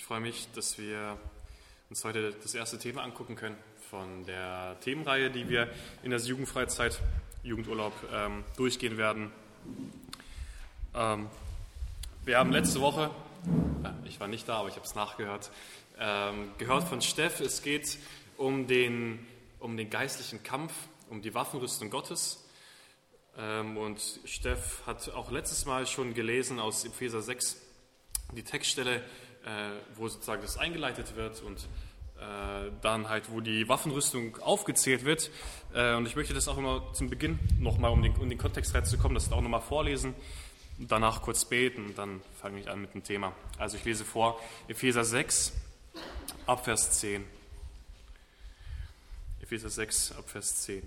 Ich freue mich, dass wir uns heute das erste Thema angucken können von der Themenreihe, die wir in der Jugendfreizeit, Jugendurlaub ähm, durchgehen werden. Ähm, wir haben letzte Woche, äh, ich war nicht da, aber ich habe es nachgehört, ähm, gehört von Steff, es geht um den, um den geistlichen Kampf, um die Waffenrüstung Gottes. Ähm, und Steff hat auch letztes Mal schon gelesen aus Epheser 6 die Textstelle, wo sozusagen das eingeleitet wird und äh, dann halt, wo die Waffenrüstung aufgezählt wird. Äh, und ich möchte das auch immer zum Beginn nochmal, um den, um den Kontext reinzukommen, das auch nochmal vorlesen, danach kurz beten und dann fange ich an mit dem Thema. Also ich lese vor Epheser 6, Abvers 10. Epheser 6, Abvers 10.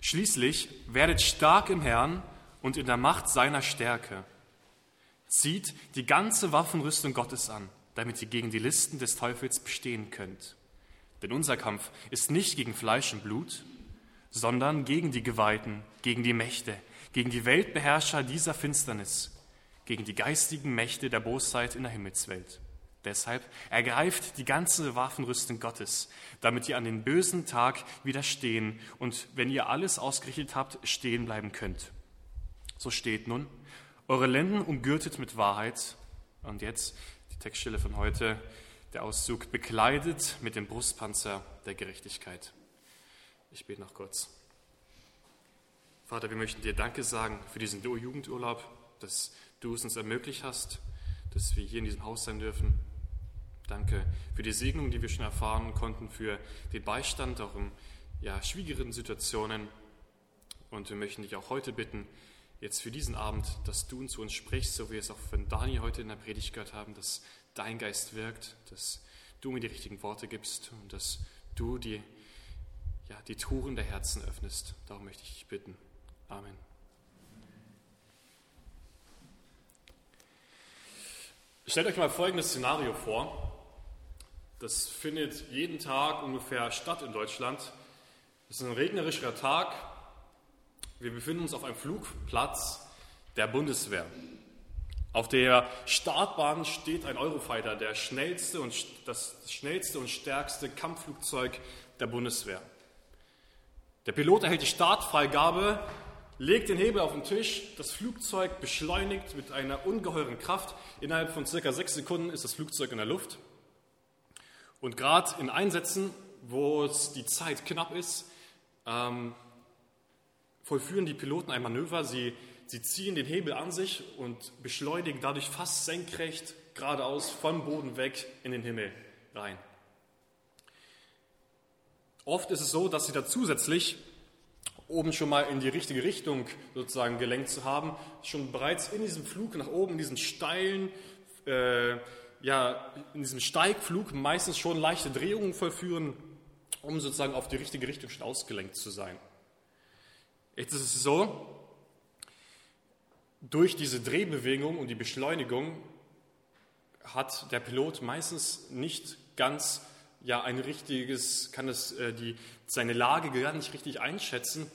Schließlich werdet stark im Herrn und in der Macht seiner Stärke. Zieht die ganze Waffenrüstung Gottes an, damit ihr gegen die Listen des Teufels bestehen könnt. Denn unser Kampf ist nicht gegen Fleisch und Blut, sondern gegen die Geweihten, gegen die Mächte, gegen die Weltbeherrscher dieser Finsternis, gegen die geistigen Mächte der Bosheit in der Himmelswelt. Deshalb ergreift die ganze Waffenrüstung Gottes, damit ihr an den bösen Tag widerstehen und wenn ihr alles ausgerichtet habt, stehen bleiben könnt. So steht nun, eure Lenden umgürtet mit Wahrheit. Und jetzt die Textstelle von heute, der Auszug, bekleidet mit dem Brustpanzer der Gerechtigkeit. Ich bete noch kurz. Vater, wir möchten dir Danke sagen für diesen Jugendurlaub, dass du es uns ermöglicht hast, dass wir hier in diesem Haus sein dürfen. Danke für die Segnung, die wir schon erfahren konnten, für den Beistand auch in ja, schwierigeren Situationen. Und wir möchten dich auch heute bitten, jetzt für diesen Abend, dass du zu uns sprichst, so wie wir es auch von Dani heute in der Predigt gehört haben, dass dein Geist wirkt, dass du mir die richtigen Worte gibst und dass du die, ja, die Touren der Herzen öffnest. Darum möchte ich dich bitten. Amen. Stellt euch mal folgendes Szenario vor. Das findet jeden Tag ungefähr statt in Deutschland. Es ist ein regnerischer Tag, wir befinden uns auf einem Flugplatz der Bundeswehr. Auf der Startbahn steht ein Eurofighter, der schnellste und, das schnellste und stärkste Kampfflugzeug der Bundeswehr. Der Pilot erhält die Startfreigabe, legt den Hebel auf den Tisch, das Flugzeug beschleunigt mit einer ungeheuren Kraft. Innerhalb von circa sechs Sekunden ist das Flugzeug in der Luft. Und gerade in Einsätzen, wo es die Zeit knapp ist, ähm, vollführen die Piloten ein Manöver. Sie, sie ziehen den Hebel an sich und beschleunigen dadurch fast senkrecht geradeaus vom Boden weg in den Himmel rein. Oft ist es so, dass sie da zusätzlich oben schon mal in die richtige Richtung sozusagen gelenkt zu haben, schon bereits in diesem Flug nach oben, in diesen steilen, äh, ja, in diesem Steigflug meistens schon leichte Drehungen vollführen, um sozusagen auf die richtige Richtung schon ausgelenkt zu sein. Jetzt ist es so, durch diese Drehbewegung und die Beschleunigung hat der Pilot meistens nicht ganz ja ein richtiges, kann es äh, die, seine Lage gar nicht richtig einschätzen,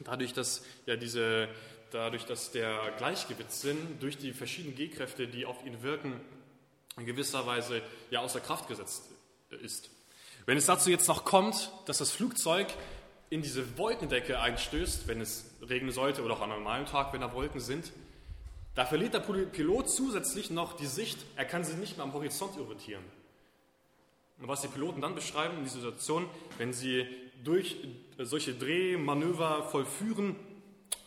dadurch, dass ja diese, dadurch, dass der Gleichgewichtssinn durch die verschiedenen G-Kräfte, die auf ihn wirken, in gewisser Weise ja außer Kraft gesetzt ist. Wenn es dazu jetzt noch kommt, dass das Flugzeug in diese Wolkendecke einstößt, wenn es regnen sollte oder auch an einem normalen Tag, wenn da Wolken sind, da verliert der Pilot zusätzlich noch die Sicht, er kann sich nicht mehr am Horizont orientieren. Und was die Piloten dann beschreiben in dieser Situation, wenn sie durch solche Drehmanöver vollführen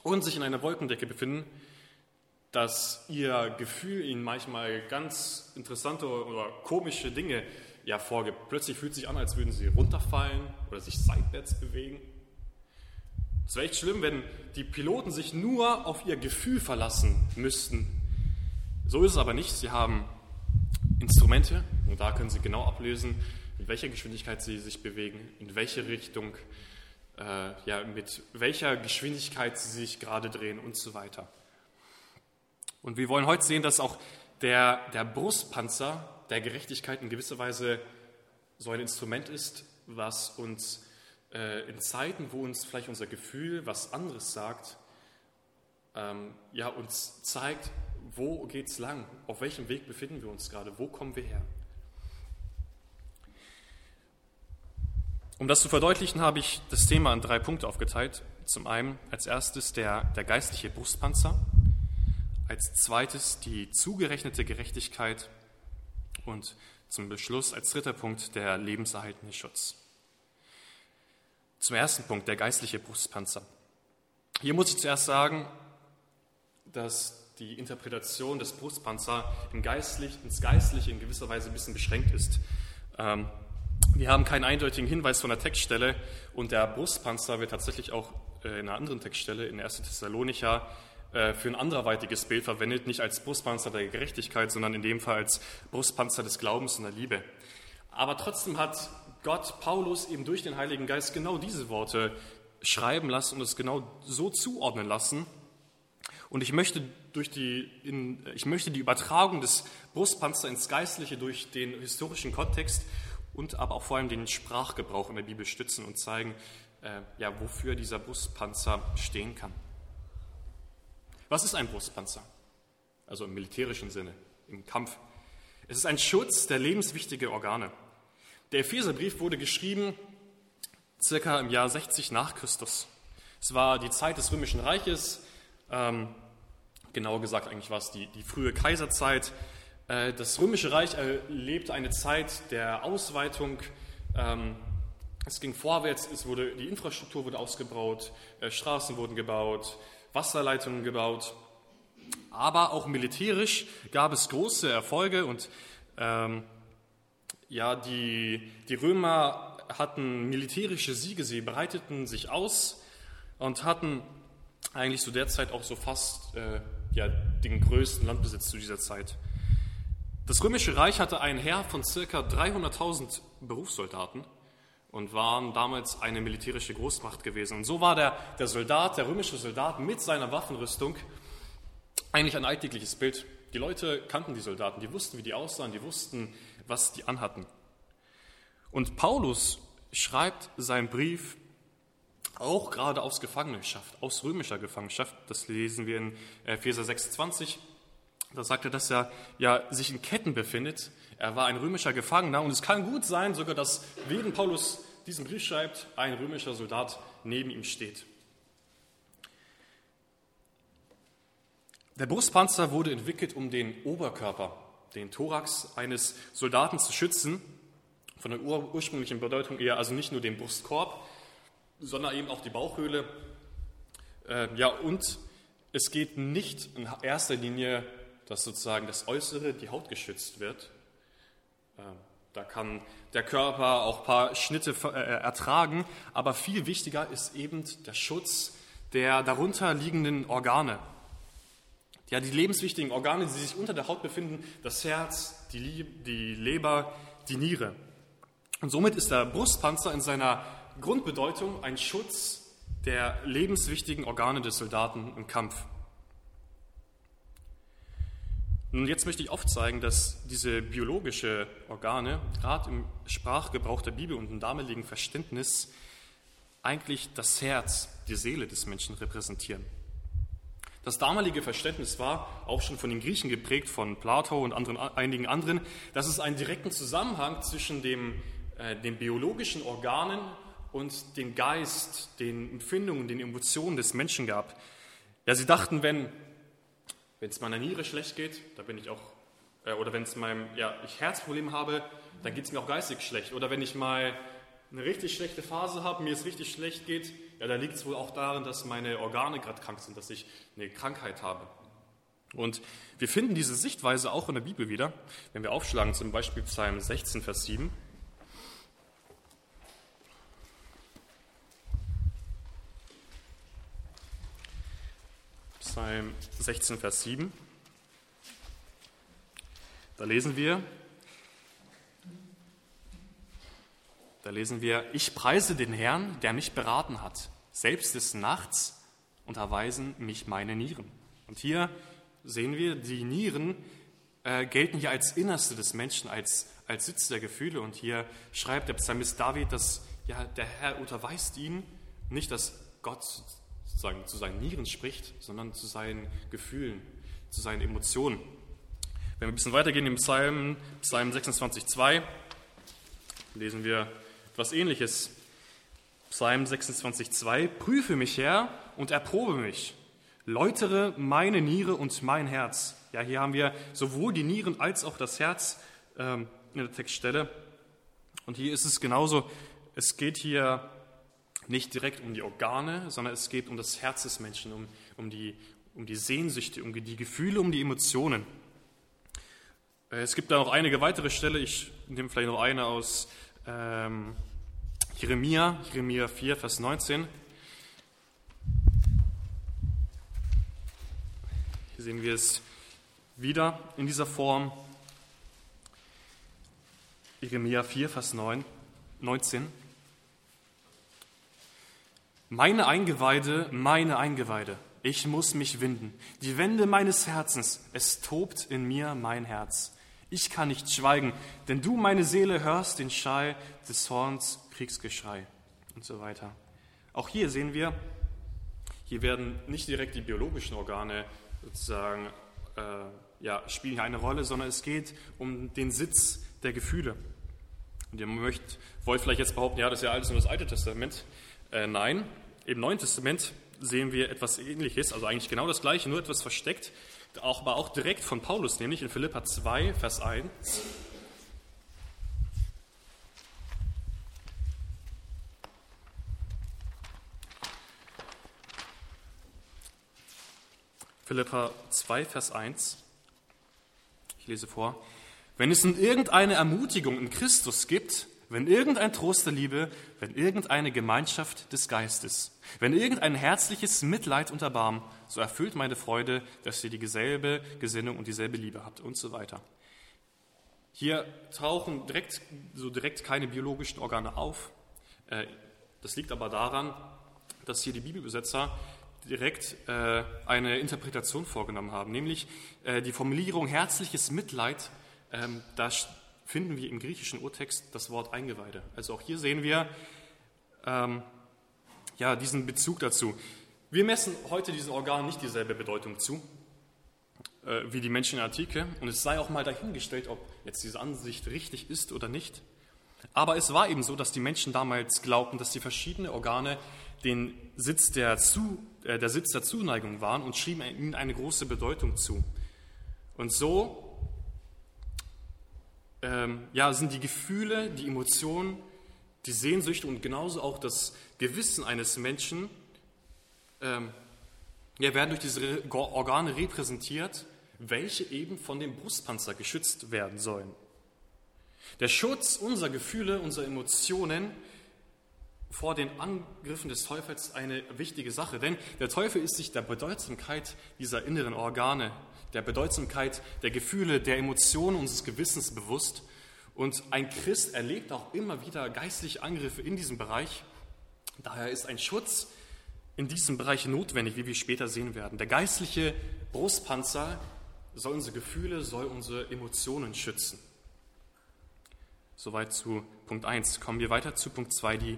und sich in einer Wolkendecke befinden, dass ihr Gefühl ihnen manchmal ganz interessante oder komische Dinge ja vorgibt. Plötzlich fühlt es sich an, als würden sie runterfallen oder sich seitwärts bewegen. Es wäre echt schlimm, wenn die Piloten sich nur auf ihr Gefühl verlassen müssten. So ist es aber nicht. Sie haben Instrumente und da können sie genau ablösen, mit welcher Geschwindigkeit sie sich bewegen, in welche Richtung, äh, ja, mit welcher Geschwindigkeit sie sich gerade drehen und so weiter. Und wir wollen heute sehen, dass auch der, der Brustpanzer der Gerechtigkeit in gewisser Weise so ein Instrument ist, was uns äh, in Zeiten, wo uns vielleicht unser Gefühl was anderes sagt, ähm, ja, uns zeigt, wo geht es lang? Auf welchem Weg befinden wir uns gerade? Wo kommen wir her? Um das zu verdeutlichen, habe ich das Thema in drei Punkte aufgeteilt. Zum einen als erstes der, der geistliche Brustpanzer, als zweites die zugerechnete Gerechtigkeit und zum Beschluss als dritter Punkt der lebenserhaltende Schutz. Zum ersten Punkt, der geistliche Brustpanzer. Hier muss ich zuerst sagen, dass die Interpretation des Brustpanzer im Geistlich, ins Geistliche in gewisser Weise ein bisschen beschränkt ist. Ähm, wir haben keinen eindeutigen Hinweis von der Textstelle und der Brustpanzer wird tatsächlich auch äh, in einer anderen Textstelle, in 1. Thessalonicher, äh, für ein anderweitiges Bild verwendet, nicht als Brustpanzer der Gerechtigkeit, sondern in dem Fall als Brustpanzer des Glaubens und der Liebe. Aber trotzdem hat Gott Paulus eben durch den Heiligen Geist genau diese Worte schreiben lassen und es genau so zuordnen lassen. Und ich möchte, durch die, in, ich möchte die Übertragung des Brustpanzers ins Geistliche durch den historischen Kontext und aber auch vor allem den Sprachgebrauch in der Bibel stützen und zeigen, äh, ja, wofür dieser Brustpanzer stehen kann. Was ist ein Brustpanzer? Also im militärischen Sinne, im Kampf. Es ist ein Schutz der lebenswichtigen Organe. Der Epheserbrief wurde geschrieben circa im Jahr 60 nach Christus. Es war die Zeit des Römischen Reiches, ähm, genauer gesagt eigentlich war es die, die frühe Kaiserzeit. Äh, das Römische Reich erlebte eine Zeit der Ausweitung. Ähm, es ging vorwärts, es wurde, die Infrastruktur wurde ausgebaut, äh, Straßen wurden gebaut, Wasserleitungen gebaut. Aber auch militärisch gab es große Erfolge und ähm, ja, die, die Römer hatten militärische Siege, sie breiteten sich aus und hatten eigentlich zu der Zeit auch so fast äh, ja, den größten Landbesitz zu dieser Zeit. Das Römische Reich hatte ein Heer von circa 300.000 Berufssoldaten und waren damals eine militärische Großmacht gewesen. Und so war der, der Soldat, der römische Soldat mit seiner Waffenrüstung eigentlich ein alltägliches Bild. Die Leute kannten die Soldaten, die wussten, wie die aussahen, die wussten, was die anhatten. Und Paulus schreibt seinen Brief auch gerade aus Gefangenschaft, aus römischer Gefangenschaft. Das lesen wir in Epheser 26. Da sagt er, dass er ja sich in Ketten befindet. Er war ein römischer Gefangener und es kann gut sein, sogar, dass während Paulus diesen Brief schreibt, ein römischer Soldat neben ihm steht. Der Brustpanzer wurde entwickelt, um den Oberkörper, den Thorax eines Soldaten zu schützen, von der ursprünglichen Bedeutung eher also nicht nur den Brustkorb, sondern eben auch die Bauchhöhle. Äh, ja, und es geht nicht in erster Linie, dass sozusagen das Äußere, die Haut geschützt wird. Äh, da kann der Körper auch ein paar Schnitte äh, ertragen, aber viel wichtiger ist eben der Schutz der darunter liegenden Organe. Ja, die lebenswichtigen Organe, die sich unter der Haut befinden, das Herz, die, die Leber, die Niere. Und somit ist der Brustpanzer in seiner Grundbedeutung ein Schutz der lebenswichtigen Organe des Soldaten im Kampf. Nun, jetzt möchte ich aufzeigen, dass diese biologische Organe, gerade im Sprachgebrauch der Bibel und im damaligen Verständnis, eigentlich das Herz, die Seele des Menschen repräsentieren. Das damalige Verständnis war auch schon von den Griechen geprägt, von Plato und anderen, einigen anderen, dass es einen direkten Zusammenhang zwischen dem, äh, den biologischen Organen und dem Geist, den Empfindungen, den Emotionen des Menschen gab. Ja, sie dachten, wenn, es meiner Niere schlecht geht, da bin ich auch, äh, oder wenn es meinem, ja, ich Herzproblem habe, dann geht es mir auch geistig schlecht. Oder wenn ich mal eine richtig schlechte Phase habe, mir es richtig schlecht geht, ja, da liegt es wohl auch daran, dass meine Organe gerade krank sind, dass ich eine Krankheit habe. Und wir finden diese Sichtweise auch in der Bibel wieder, wenn wir aufschlagen, zum Beispiel Psalm 16, Vers 7. Psalm 16, Vers 7. Da lesen wir, Da lesen wir, ich preise den Herrn, der mich beraten hat. Selbst des Nachts unterweisen mich meine Nieren. Und hier sehen wir, die Nieren äh, gelten hier als Innerste des Menschen, als, als Sitz der Gefühle. Und hier schreibt der Psalmist David, dass ja, der Herr unterweist ihn, nicht, dass Gott sozusagen zu seinen Nieren spricht, sondern zu seinen Gefühlen, zu seinen Emotionen. Wenn wir ein bisschen weitergehen im Psalm, Psalm 26,2, lesen wir etwas Ähnliches. Psalm 26,2, prüfe mich, Herr, und erprobe mich. Läutere meine Niere und mein Herz. Ja, hier haben wir sowohl die Nieren als auch das Herz ähm, in der Textstelle. Und hier ist es genauso, es geht hier nicht direkt um die Organe, sondern es geht um das Herz des Menschen, um, um, die, um die Sehnsüchte, um die Gefühle, um die Emotionen. Äh, es gibt da noch einige weitere Stellen, ich nehme vielleicht noch eine aus ähm, Jeremia, Jeremia 4, Vers 19. Hier sehen wir es wieder in dieser Form. Jeremia 4, Vers 9, 19. Meine Eingeweide, meine Eingeweide, ich muss mich winden. Die Wände meines Herzens, es tobt in mir mein Herz. Ich kann nicht schweigen, denn du, meine Seele, hörst den Schall des Horns, Kriegsgeschrei und so weiter. Auch hier sehen wir, hier werden nicht direkt die biologischen Organe sozusagen, äh, ja, spielen hier eine Rolle, sondern es geht um den Sitz der Gefühle. Und ihr möchtet, wollt vielleicht jetzt behaupten, ja, das ist ja alles nur das Alte Testament. Äh, nein, im Neuen Testament sehen wir etwas Ähnliches, also eigentlich genau das Gleiche, nur etwas versteckt auch, aber auch direkt von Paulus, nämlich in Philippa 2, Vers 1. Philippa 2, Vers 1. Ich lese vor. Wenn es nun irgendeine Ermutigung in Christus gibt, wenn irgendein Trost der Liebe, wenn irgendeine Gemeinschaft des Geistes, wenn irgendein herzliches Mitleid und Erbarmen, so erfüllt meine Freude, dass ihr dieselbe Gesinnung und dieselbe Liebe habt und so weiter. Hier tauchen direkt, so direkt keine biologischen Organe auf. Äh, das liegt aber daran, dass hier die Bibelübersetzer direkt äh, eine Interpretation vorgenommen haben, nämlich äh, die Formulierung herzliches Mitleid. Ähm, da finden wir im griechischen Urtext das Wort Eingeweide. Also auch hier sehen wir ähm, ja, diesen Bezug dazu. Wir messen heute diesen Organen nicht dieselbe Bedeutung zu äh, wie die Menschen in der Antike. Und es sei auch mal dahingestellt, ob jetzt diese Ansicht richtig ist oder nicht. Aber es war eben so, dass die Menschen damals glaubten, dass die verschiedenen Organe den Sitz der, zu, äh, der Sitz der Zuneigung waren und schrieben ihnen eine große Bedeutung zu. Und so ähm, ja, sind die Gefühle, die Emotionen, die Sehnsüchte und genauso auch das Gewissen eines Menschen, ähm, ja, werden durch diese Organe repräsentiert, welche eben von dem Brustpanzer geschützt werden sollen. Der Schutz unserer Gefühle, unserer Emotionen vor den Angriffen des Teufels eine wichtige Sache, denn der Teufel ist sich der Bedeutsamkeit dieser inneren Organe der Bedeutsamkeit der Gefühle, der Emotionen unseres Gewissens bewusst. Und ein Christ erlebt auch immer wieder geistliche Angriffe in diesem Bereich. Daher ist ein Schutz in diesem Bereich notwendig, wie wir später sehen werden. Der geistliche Brustpanzer soll unsere Gefühle, soll unsere Emotionen schützen. Soweit zu Punkt 1. Kommen wir weiter zu Punkt 2, die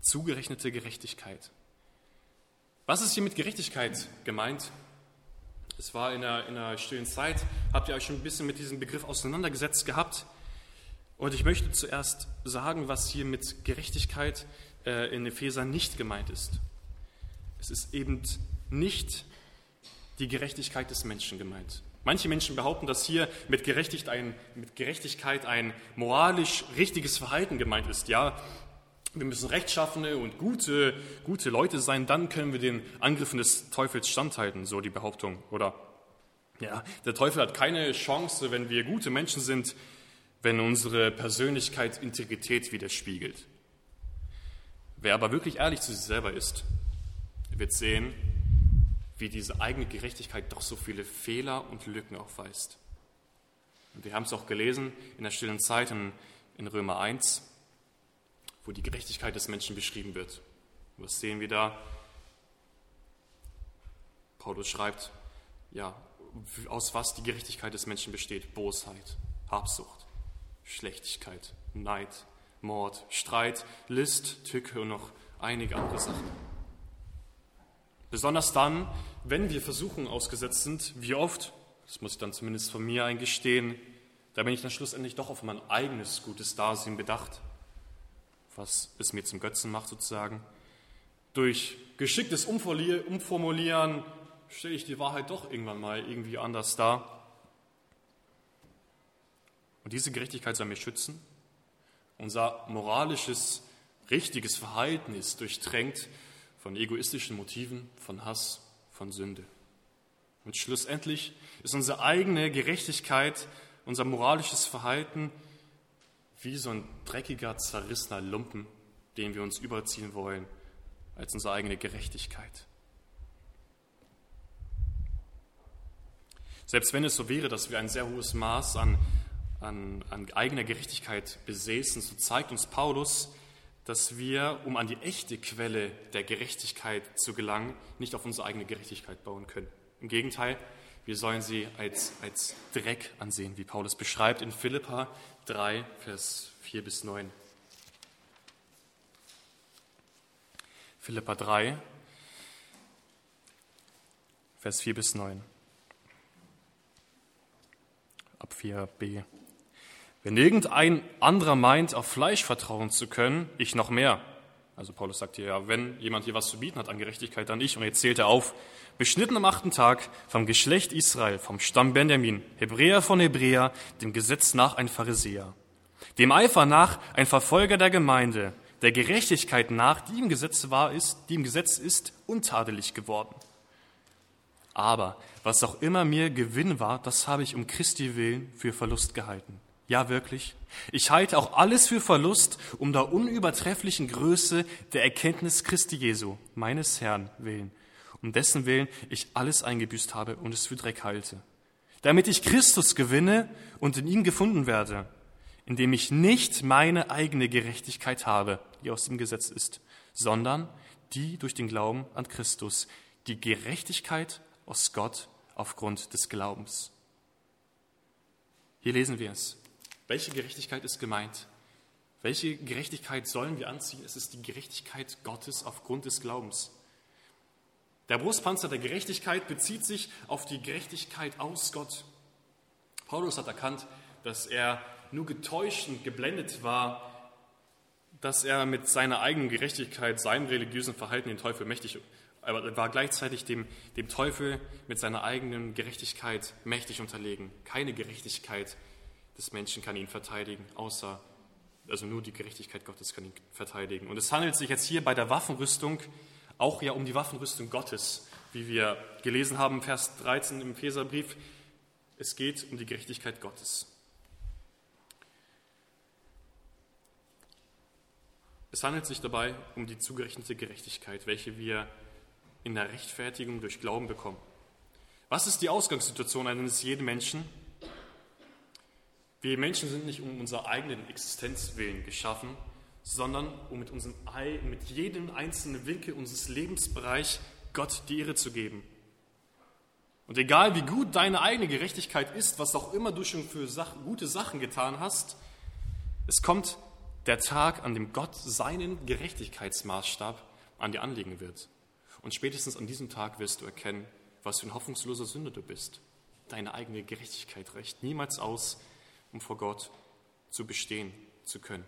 zugerechnete Gerechtigkeit. Was ist hier mit Gerechtigkeit gemeint? Es war in einer, in einer stillen Zeit, habt ihr euch schon ein bisschen mit diesem Begriff auseinandergesetzt gehabt. Und ich möchte zuerst sagen, was hier mit Gerechtigkeit äh, in Epheser nicht gemeint ist. Es ist eben nicht die Gerechtigkeit des Menschen gemeint. Manche Menschen behaupten, dass hier mit Gerechtigkeit ein, mit Gerechtigkeit ein moralisch richtiges Verhalten gemeint ist. Ja, wir müssen rechtschaffene und gute, gute Leute sein, dann können wir den Angriffen des Teufels standhalten, so die Behauptung. Oder ja, der Teufel hat keine Chance, wenn wir gute Menschen sind, wenn unsere Persönlichkeit Integrität widerspiegelt. Wer aber wirklich ehrlich zu sich selber ist, wird sehen, wie diese eigene Gerechtigkeit doch so viele Fehler und Lücken aufweist. Und wir haben es auch gelesen in der stillen Zeit in, in Römer 1 wo die Gerechtigkeit des Menschen beschrieben wird. Was sehen wir da? Paulus schreibt, ja, aus was die Gerechtigkeit des Menschen besteht. Bosheit, Habsucht, Schlechtigkeit, Neid, Mord, Streit, List, Tücke und noch einige andere Sachen. Besonders dann, wenn wir Versuchungen ausgesetzt sind, wie oft das muss ich dann zumindest von mir eingestehen, da bin ich dann schlussendlich doch auf mein eigenes gutes Dasein bedacht, was es mir zum Götzen macht sozusagen. Durch geschicktes Umformulieren stelle ich die Wahrheit doch irgendwann mal irgendwie anders dar. Und diese Gerechtigkeit soll mich schützen. Unser moralisches, richtiges Verhalten ist durchtränkt von egoistischen Motiven, von Hass, von Sünde. Und schlussendlich ist unsere eigene Gerechtigkeit, unser moralisches Verhalten wie so ein dreckiger, zerrissener Lumpen, den wir uns überziehen wollen, als unsere eigene Gerechtigkeit. Selbst wenn es so wäre, dass wir ein sehr hohes Maß an, an, an eigener Gerechtigkeit besäßen, so zeigt uns Paulus, dass wir, um an die echte Quelle der Gerechtigkeit zu gelangen, nicht auf unsere eigene Gerechtigkeit bauen können. Im Gegenteil, wir sollen sie als, als Dreck ansehen, wie Paulus beschreibt in Philippa 3, Vers 4 bis 9. Philippa 3, Vers 4 bis 9. Ab 4b. Wenn irgendein anderer meint, auf Fleisch vertrauen zu können, ich noch mehr. Also Paulus sagt hier, ja, wenn jemand hier was zu bieten hat an Gerechtigkeit, dann ich. Und jetzt zählt er auf, beschnitten am achten Tag vom Geschlecht Israel, vom Stamm Benjamin, Hebräer von Hebräer, dem Gesetz nach ein Pharisäer, dem Eifer nach ein Verfolger der Gemeinde, der Gerechtigkeit nach, die im Gesetz war, ist, die im Gesetz ist, untadelig geworden. Aber was auch immer mir Gewinn war, das habe ich um Christi willen für Verlust gehalten. Ja, wirklich. Ich halte auch alles für Verlust um der unübertrefflichen Größe der Erkenntnis Christi Jesu, meines Herrn, willen, um dessen Willen ich alles eingebüßt habe und es für Dreck halte. Damit ich Christus gewinne und in ihm gefunden werde, indem ich nicht meine eigene Gerechtigkeit habe, die aus dem Gesetz ist, sondern die durch den Glauben an Christus, die Gerechtigkeit aus Gott aufgrund des Glaubens. Hier lesen wir es. Welche Gerechtigkeit ist gemeint? Welche Gerechtigkeit sollen wir anziehen? Es ist die Gerechtigkeit Gottes aufgrund des Glaubens. Der Brustpanzer der Gerechtigkeit bezieht sich auf die Gerechtigkeit aus Gott. Paulus hat erkannt, dass er nur getäuscht und geblendet war, dass er mit seiner eigenen Gerechtigkeit, seinem religiösen Verhalten den Teufel mächtig, aber er war gleichzeitig dem, dem Teufel mit seiner eigenen Gerechtigkeit mächtig unterlegen. Keine Gerechtigkeit des Menschen kann ihn verteidigen, außer, also nur die Gerechtigkeit Gottes kann ihn verteidigen. Und es handelt sich jetzt hier bei der Waffenrüstung auch ja um die Waffenrüstung Gottes, wie wir gelesen haben, Vers 13 im Epheserbrief. Es geht um die Gerechtigkeit Gottes. Es handelt sich dabei um die zugerechnete Gerechtigkeit, welche wir in der Rechtfertigung durch Glauben bekommen. Was ist die Ausgangssituation eines jeden Menschen? Wir Menschen sind nicht um unserer eigenen Existenz willen geschaffen, sondern um mit, unserem, mit jedem einzelnen Winkel unseres Lebensbereichs Gott die Ehre zu geben. Und egal wie gut deine eigene Gerechtigkeit ist, was auch immer du schon für Sachen, gute Sachen getan hast, es kommt der Tag, an dem Gott seinen Gerechtigkeitsmaßstab an dir anlegen wird. Und spätestens an diesem Tag wirst du erkennen, was für ein hoffnungsloser Sünder du bist. Deine eigene Gerechtigkeit reicht niemals aus, um vor Gott zu bestehen zu können.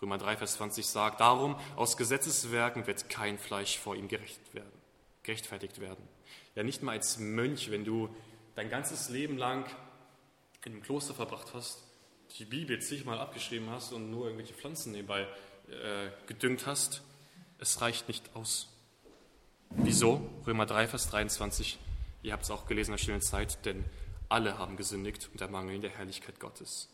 Römer 3, Vers 20 sagt, darum aus Gesetzeswerken wird kein Fleisch vor ihm gerecht werden, gerechtfertigt werden. Ja, nicht mal als Mönch, wenn du dein ganzes Leben lang in einem Kloster verbracht hast, die Bibel zigmal abgeschrieben hast und nur irgendwelche Pflanzen nebenbei äh, gedüngt hast, es reicht nicht aus. Wieso? Römer 3, Vers 23, ihr habt es auch gelesen in der stillen Zeit, denn alle haben gesündigt und ermangeln der Herrlichkeit Gottes.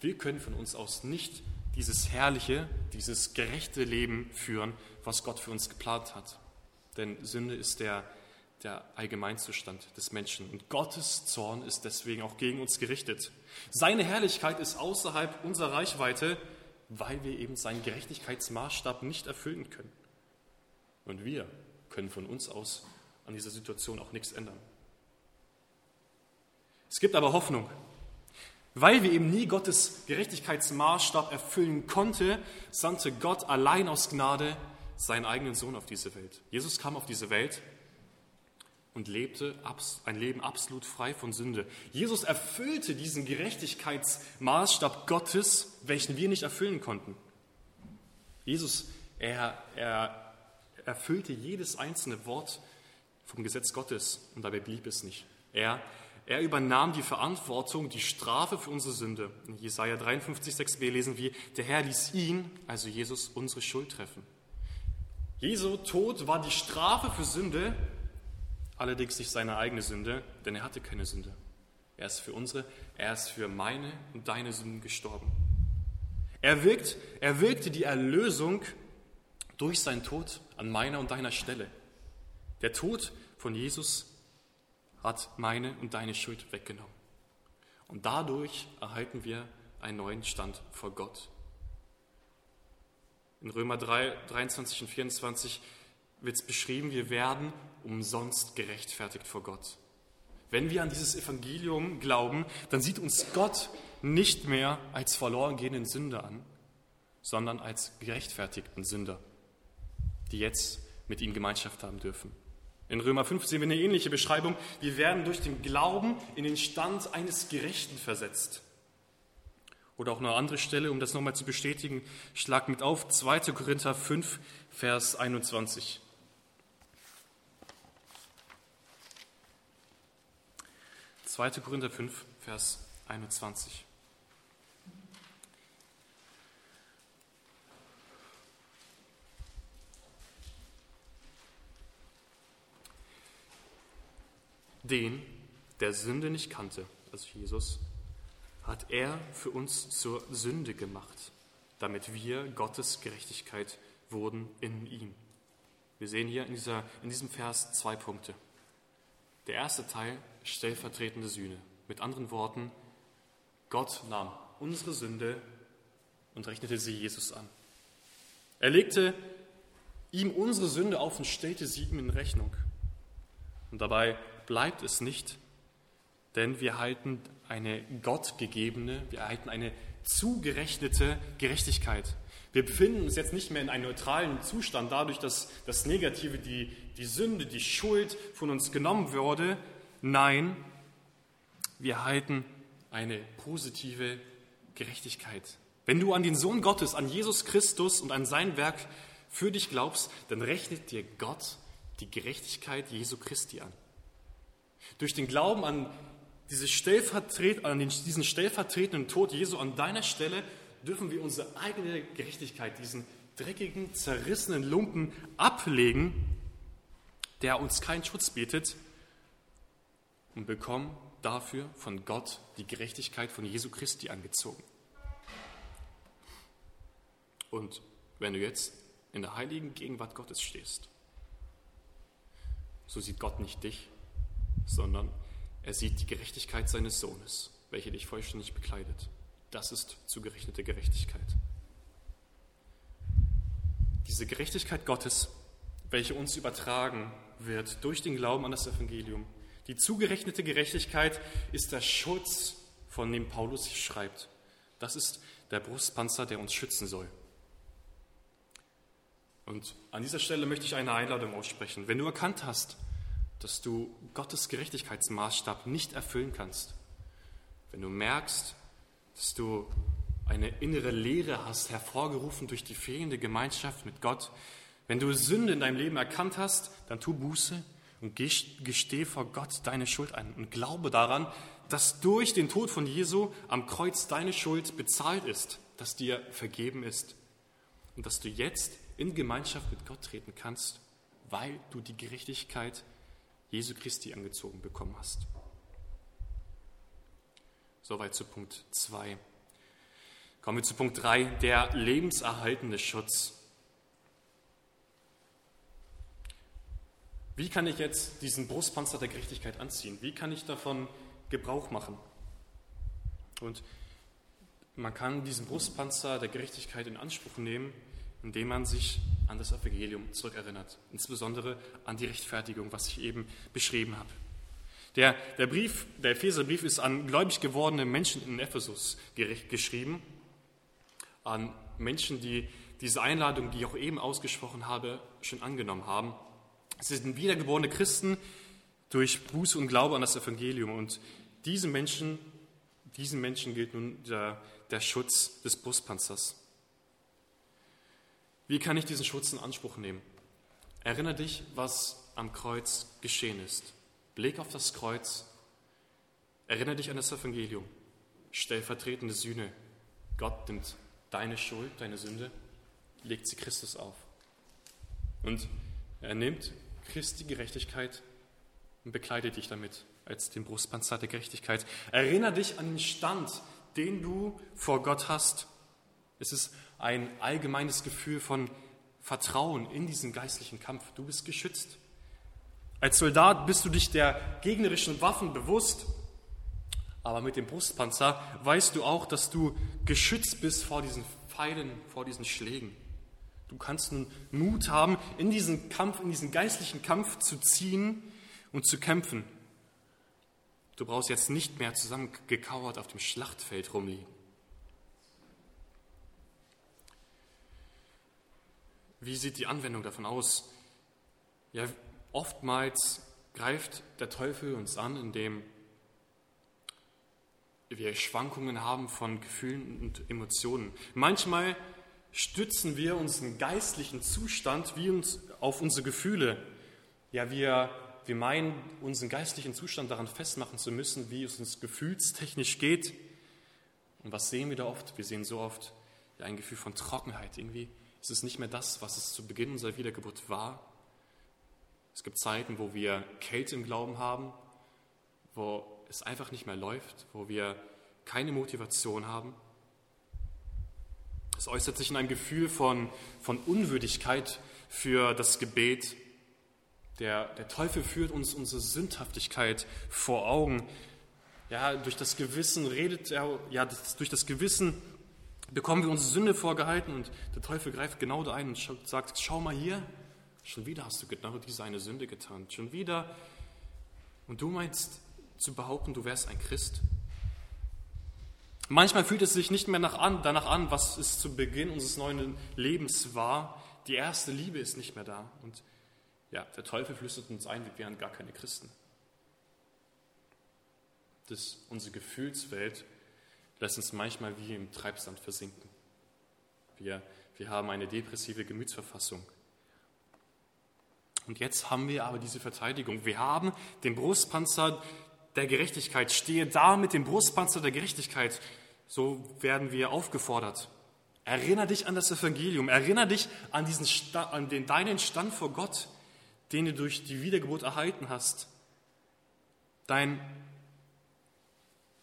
Wir können von uns aus nicht dieses herrliche, dieses gerechte Leben führen, was Gott für uns geplant hat. Denn Sünde ist der, der Allgemeinzustand des Menschen. Und Gottes Zorn ist deswegen auch gegen uns gerichtet. Seine Herrlichkeit ist außerhalb unserer Reichweite, weil wir eben seinen Gerechtigkeitsmaßstab nicht erfüllen können. Und wir können von uns aus an dieser Situation auch nichts ändern. Es gibt aber Hoffnung. Weil wir eben nie Gottes Gerechtigkeitsmaßstab erfüllen konnte, sandte Gott allein aus Gnade seinen eigenen Sohn auf diese Welt. Jesus kam auf diese Welt, und lebte ein Leben absolut frei von Sünde. Jesus erfüllte diesen Gerechtigkeitsmaßstab Gottes, welchen wir nicht erfüllen konnten. Jesus, er, er erfüllte jedes einzelne Wort vom Gesetz Gottes und dabei blieb es nicht. Er, er übernahm die Verantwortung, die Strafe für unsere Sünde. In Jesaja 53, 6b lesen wir, der Herr ließ ihn, also Jesus, unsere Schuld treffen. Jesu Tod war die Strafe für Sünde, allerdings nicht seine eigene Sünde, denn er hatte keine Sünde. Er ist für unsere, er ist für meine und deine Sünden gestorben. Er, wirkt, er wirkte die Erlösung durch seinen Tod an meiner und deiner Stelle. Der Tod von Jesus hat meine und deine Schuld weggenommen. Und dadurch erhalten wir einen neuen Stand vor Gott. In Römer 3, 23 und 24 wird es beschrieben, wir werden umsonst gerechtfertigt vor Gott. Wenn wir an dieses Evangelium glauben, dann sieht uns Gott nicht mehr als verloren gehenden Sünder an, sondern als gerechtfertigten Sünder, die jetzt mit ihm Gemeinschaft haben dürfen. In Römer 5 sehen wir eine ähnliche Beschreibung. Wir werden durch den Glauben in den Stand eines Gerechten versetzt. Oder auch eine andere Stelle, um das nochmal zu bestätigen, schlag mit auf 2. Korinther 5, Vers 21. Zweite Korinther 5, Vers 21. Den, der Sünde nicht kannte, also Jesus, hat er für uns zur Sünde gemacht, damit wir Gottes Gerechtigkeit wurden in ihm. Wir sehen hier in, dieser, in diesem Vers zwei Punkte. Der erste Teil, stellvertretende Sühne. Mit anderen Worten, Gott nahm unsere Sünde und rechnete sie Jesus an. Er legte ihm unsere Sünde auf und stellte sie ihm in Rechnung. Und dabei bleibt es nicht, denn wir halten eine gottgegebene, wir erhalten eine zugerechnete Gerechtigkeit. Wir befinden uns jetzt nicht mehr in einem neutralen Zustand, dadurch, dass das Negative, die, die Sünde, die Schuld von uns genommen wurde. Nein, wir erhalten eine positive Gerechtigkeit. Wenn du an den Sohn Gottes, an Jesus Christus und an sein Werk für dich glaubst, dann rechnet dir Gott die Gerechtigkeit Jesu Christi an. Durch den Glauben an, diese Stellvertret, an diesen stellvertretenden Tod Jesu an deiner Stelle dürfen wir unsere eigene Gerechtigkeit, diesen dreckigen, zerrissenen Lumpen ablegen, der uns keinen Schutz bietet, und bekommen dafür von Gott die Gerechtigkeit von Jesu Christi angezogen. Und wenn du jetzt in der heiligen Gegenwart Gottes stehst, so sieht Gott nicht dich, sondern er sieht die Gerechtigkeit seines Sohnes, welche dich vollständig bekleidet. Das ist zugerechnete Gerechtigkeit. Diese Gerechtigkeit Gottes, welche uns übertragen wird durch den Glauben an das Evangelium, die zugerechnete Gerechtigkeit ist der Schutz, von dem Paulus schreibt. Das ist der Brustpanzer, der uns schützen soll. Und an dieser Stelle möchte ich eine Einladung aussprechen. Wenn du erkannt hast, dass du Gottes Gerechtigkeitsmaßstab nicht erfüllen kannst, wenn du merkst, dass du eine innere Leere hast, hervorgerufen durch die fehlende Gemeinschaft mit Gott, wenn du Sünde in deinem Leben erkannt hast, dann tu Buße und gesteh vor Gott deine Schuld ein und glaube daran, dass durch den Tod von Jesu am Kreuz deine Schuld bezahlt ist, dass dir vergeben ist und dass du jetzt in Gemeinschaft mit Gott treten kannst, weil du die Gerechtigkeit Jesu Christi angezogen bekommen hast. Soweit zu Punkt 2. Kommen wir zu Punkt 3, der lebenserhaltende Schutz. Wie kann ich jetzt diesen Brustpanzer der Gerechtigkeit anziehen? Wie kann ich davon Gebrauch machen? Und man kann diesen Brustpanzer der Gerechtigkeit in Anspruch nehmen, indem man sich an das Evangelium zurückerinnert, insbesondere an die Rechtfertigung, was ich eben beschrieben habe. Der, der Brief, der Epheserbrief ist an gläubig gewordene Menschen in Ephesus geschrieben, an Menschen, die diese Einladung, die ich auch eben ausgesprochen habe, schon angenommen haben. Es sind wiedergeborene Christen, durch Buße und Glaube an das Evangelium. Und diesen Menschen, diesen Menschen gilt nun der, der Schutz des Brustpanzers. Wie kann ich diesen Schutz in Anspruch nehmen? Erinnere dich, was am Kreuz geschehen ist. Blick auf das Kreuz. Erinnere dich an das Evangelium. Stellvertretende Sühne. Gott nimmt deine Schuld, deine Sünde, legt sie Christus auf. Und er nimmt Christi Gerechtigkeit und bekleidet dich damit als den Brustpanzer der Gerechtigkeit. Erinnere dich an den Stand, den du vor Gott hast. Es ist ein allgemeines Gefühl von Vertrauen in diesen geistlichen Kampf. Du bist geschützt. Als Soldat bist du dich der gegnerischen Waffen bewusst, aber mit dem Brustpanzer weißt du auch, dass du geschützt bist vor diesen Pfeilen, vor diesen Schlägen. Du kannst nun Mut haben, in diesen Kampf, in diesen geistlichen Kampf zu ziehen und zu kämpfen. Du brauchst jetzt nicht mehr zusammengekauert auf dem Schlachtfeld rumliegen. Wie sieht die Anwendung davon aus? Ja, oftmals greift der Teufel uns an, indem wir Schwankungen haben von Gefühlen und Emotionen. Manchmal stützen wir unseren geistlichen Zustand wie uns auf unsere Gefühle. Ja, wir, wir meinen, unseren geistlichen Zustand daran festmachen zu müssen, wie es uns gefühlstechnisch geht. Und was sehen wir da oft? Wir sehen so oft ja, ein Gefühl von Trockenheit. Irgendwie ist es nicht mehr das, was es zu Beginn unserer Wiedergeburt war. Es gibt Zeiten, wo wir Kälte im Glauben haben, wo es einfach nicht mehr läuft, wo wir keine Motivation haben. Es äußert sich in einem Gefühl von, von Unwürdigkeit für das Gebet. Der, der Teufel führt uns unsere Sündhaftigkeit vor Augen. Ja, durch das Gewissen redet er, ja, durch das Gewissen bekommen wir unsere Sünde vorgehalten und der Teufel greift genau da ein und sagt, schau mal hier, schon wieder hast du genau diese eine Sünde getan, schon wieder. Und du meinst zu behaupten, du wärst ein Christ? Manchmal fühlt es sich nicht mehr an, danach an, was es zu Beginn unseres neuen Lebens war. Die erste Liebe ist nicht mehr da. Und ja, der Teufel flüstert uns ein, wir wären gar keine Christen. Das, unsere Gefühlswelt lässt uns manchmal wie im Treibsand versinken. Wir, wir haben eine depressive Gemütsverfassung. Und jetzt haben wir aber diese Verteidigung. Wir haben den Brustpanzer der Gerechtigkeit. Stehe da mit dem Brustpanzer der Gerechtigkeit. So werden wir aufgefordert. Erinnere dich an das Evangelium. Erinnere dich an, diesen Stand, an den, deinen Stand vor Gott, den du durch die Wiedergeburt erhalten hast. Dein,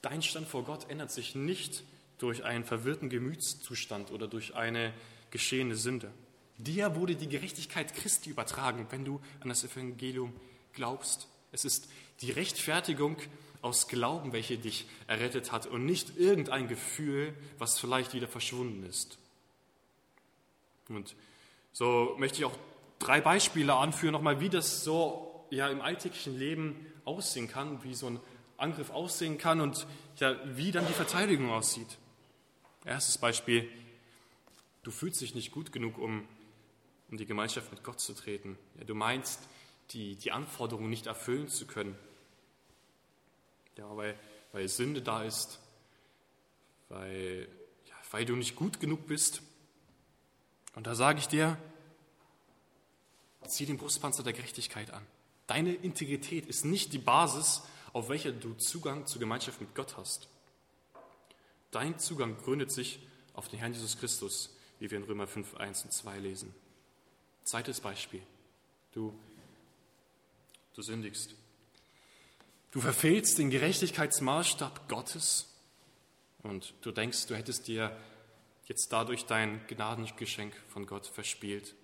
dein Stand vor Gott ändert sich nicht durch einen verwirrten Gemütszustand oder durch eine geschehene Sünde. Dir wurde die Gerechtigkeit Christi übertragen, wenn du an das Evangelium glaubst. Es ist die Rechtfertigung aus Glauben, welche dich errettet hat und nicht irgendein Gefühl, was vielleicht wieder verschwunden ist. Und so möchte ich auch drei Beispiele anführen, nochmal, wie das so ja, im alltäglichen Leben aussehen kann, wie so ein Angriff aussehen kann und ja, wie dann die Verteidigung aussieht. Erstes Beispiel, du fühlst dich nicht gut genug, um in die Gemeinschaft mit Gott zu treten. Ja, du meinst, die, die Anforderungen nicht erfüllen zu können. Ja, weil, weil Sünde da ist, weil, ja, weil du nicht gut genug bist. Und da sage ich dir, zieh den Brustpanzer der Gerechtigkeit an. Deine Integrität ist nicht die Basis, auf welcher du Zugang zur Gemeinschaft mit Gott hast. Dein Zugang gründet sich auf den Herrn Jesus Christus, wie wir in Römer 5, 1 und 2 lesen. Zweites Beispiel. Du, du sündigst. Du verfehlst den Gerechtigkeitsmaßstab Gottes und du denkst, du hättest dir jetzt dadurch dein Gnadengeschenk von Gott verspielt.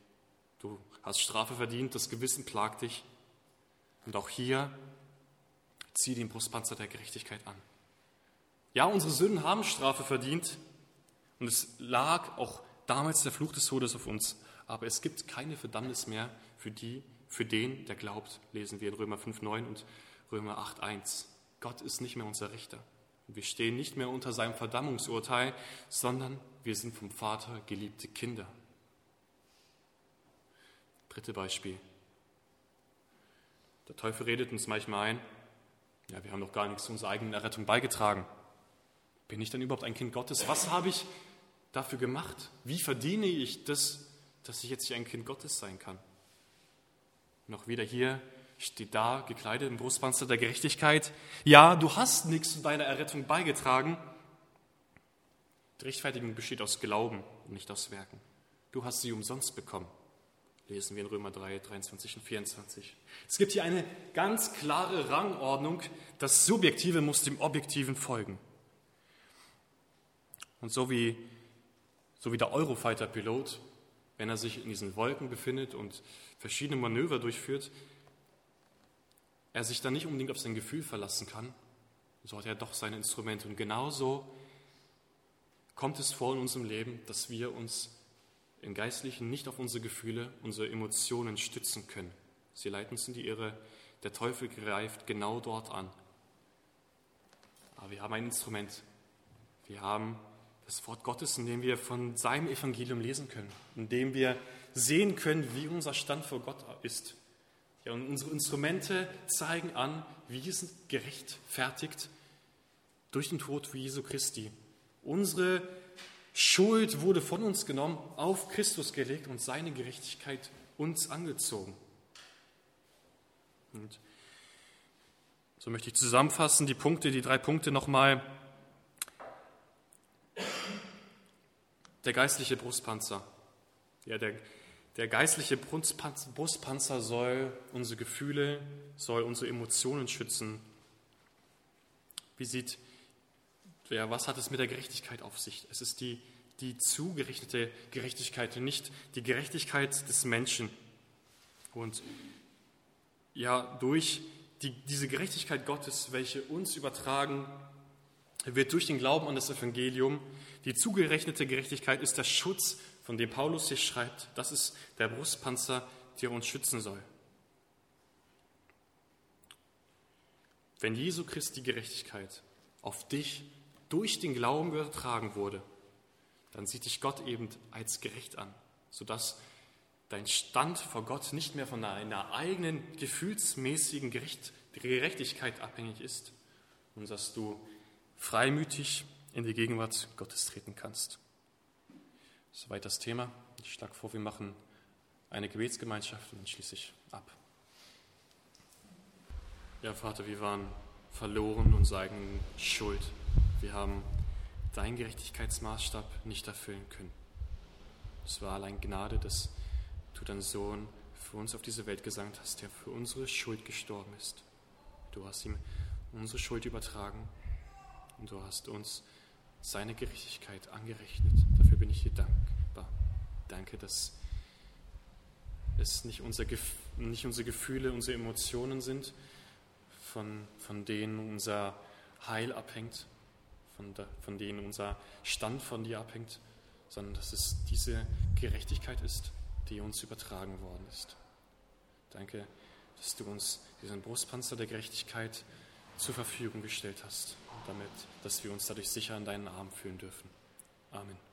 Du hast Strafe verdient, das Gewissen plagt dich. Und auch hier zieh den Brustpanzer der Gerechtigkeit an. Ja, unsere Sünden haben Strafe verdient und es lag auch damals der Fluch des Todes auf uns. Aber es gibt keine Verdammnis mehr für die, für den, der glaubt, lesen wir in Römer 5,9 und Römer 8,1. Gott ist nicht mehr unser Richter. Wir stehen nicht mehr unter seinem Verdammungsurteil, sondern wir sind vom Vater geliebte Kinder. Dritte Beispiel. Der Teufel redet uns manchmal ein, ja, wir haben doch gar nichts zu unserer eigenen Errettung beigetragen. Bin ich denn überhaupt ein Kind Gottes? Was habe ich dafür gemacht? Wie verdiene ich das, dass ich jetzt hier ein Kind Gottes sein kann? Noch wieder hier steht da, gekleidet im Brustpanzer der Gerechtigkeit. Ja, du hast nichts zu deiner Errettung beigetragen. Die Rechtfertigung besteht aus Glauben und nicht aus Werken. Du hast sie umsonst bekommen. Lesen wir in Römer 3, 23 und 24. Es gibt hier eine ganz klare Rangordnung. Das Subjektive muss dem Objektiven folgen. Und so wie, so wie der Eurofighter-Pilot, wenn er sich in diesen Wolken befindet und verschiedene Manöver durchführt, er sich dann nicht unbedingt auf sein Gefühl verlassen kann, so hat er doch seine Instrumente. Und genauso kommt es vor in unserem Leben, dass wir uns im Geistlichen nicht auf unsere Gefühle, unsere Emotionen stützen können. Sie leiten uns in die Irre. Der Teufel greift genau dort an. Aber wir haben ein Instrument. Wir haben das Wort Gottes, in dem wir von seinem Evangelium lesen können, in dem wir sehen können, wie unser Stand vor Gott ist. Ja, und unsere Instrumente zeigen an, wie sind gerechtfertigt durch den Tod Jesu Christi. Unsere Schuld wurde von uns genommen, auf Christus gelegt und seine Gerechtigkeit uns angezogen. Und so möchte ich zusammenfassen die Punkte, die drei Punkte nochmal. Der geistliche Brustpanzer. Ja, der, der geistliche Brustpanzer soll unsere Gefühle, soll unsere Emotionen schützen. Wie sieht, ja, was hat es mit der Gerechtigkeit auf sich? Es ist die, die zugerechnete Gerechtigkeit, nicht die Gerechtigkeit des Menschen. Und ja, durch die, diese Gerechtigkeit Gottes, welche uns übertragen wird durch den Glauben an das Evangelium, die zugerechnete Gerechtigkeit ist der Schutz von dem Paulus hier schreibt, das ist der Brustpanzer, der uns schützen soll. Wenn Jesu Christi Gerechtigkeit auf dich durch den Glauben übertragen wurde, dann sieht dich Gott eben als gerecht an, sodass dein Stand vor Gott nicht mehr von deiner eigenen gefühlsmäßigen Gerechtigkeit abhängig ist und dass du freimütig in die Gegenwart Gottes treten kannst. Soweit das Thema. Ich schlage vor, wir machen eine Gebetsgemeinschaft und dann schließe ich ab. Ja, Vater, wir waren verloren und sagen Schuld. Wir haben deinen Gerechtigkeitsmaßstab nicht erfüllen können. Es war allein Gnade, dass du deinen Sohn für uns auf diese Welt gesandt hast, der für unsere Schuld gestorben ist. Du hast ihm unsere Schuld übertragen und du hast uns seine Gerechtigkeit angerechnet. Dafür bin ich dir dankbar. Danke, dass es nicht, unser, nicht unsere Gefühle, unsere Emotionen sind, von, von denen unser Heil abhängt, von, der, von denen unser Stand von dir abhängt, sondern dass es diese Gerechtigkeit ist, die uns übertragen worden ist. Danke, dass du uns diesen Brustpanzer der Gerechtigkeit zur Verfügung gestellt hast damit, dass wir uns dadurch sicher in deinen Arm fühlen dürfen. Amen.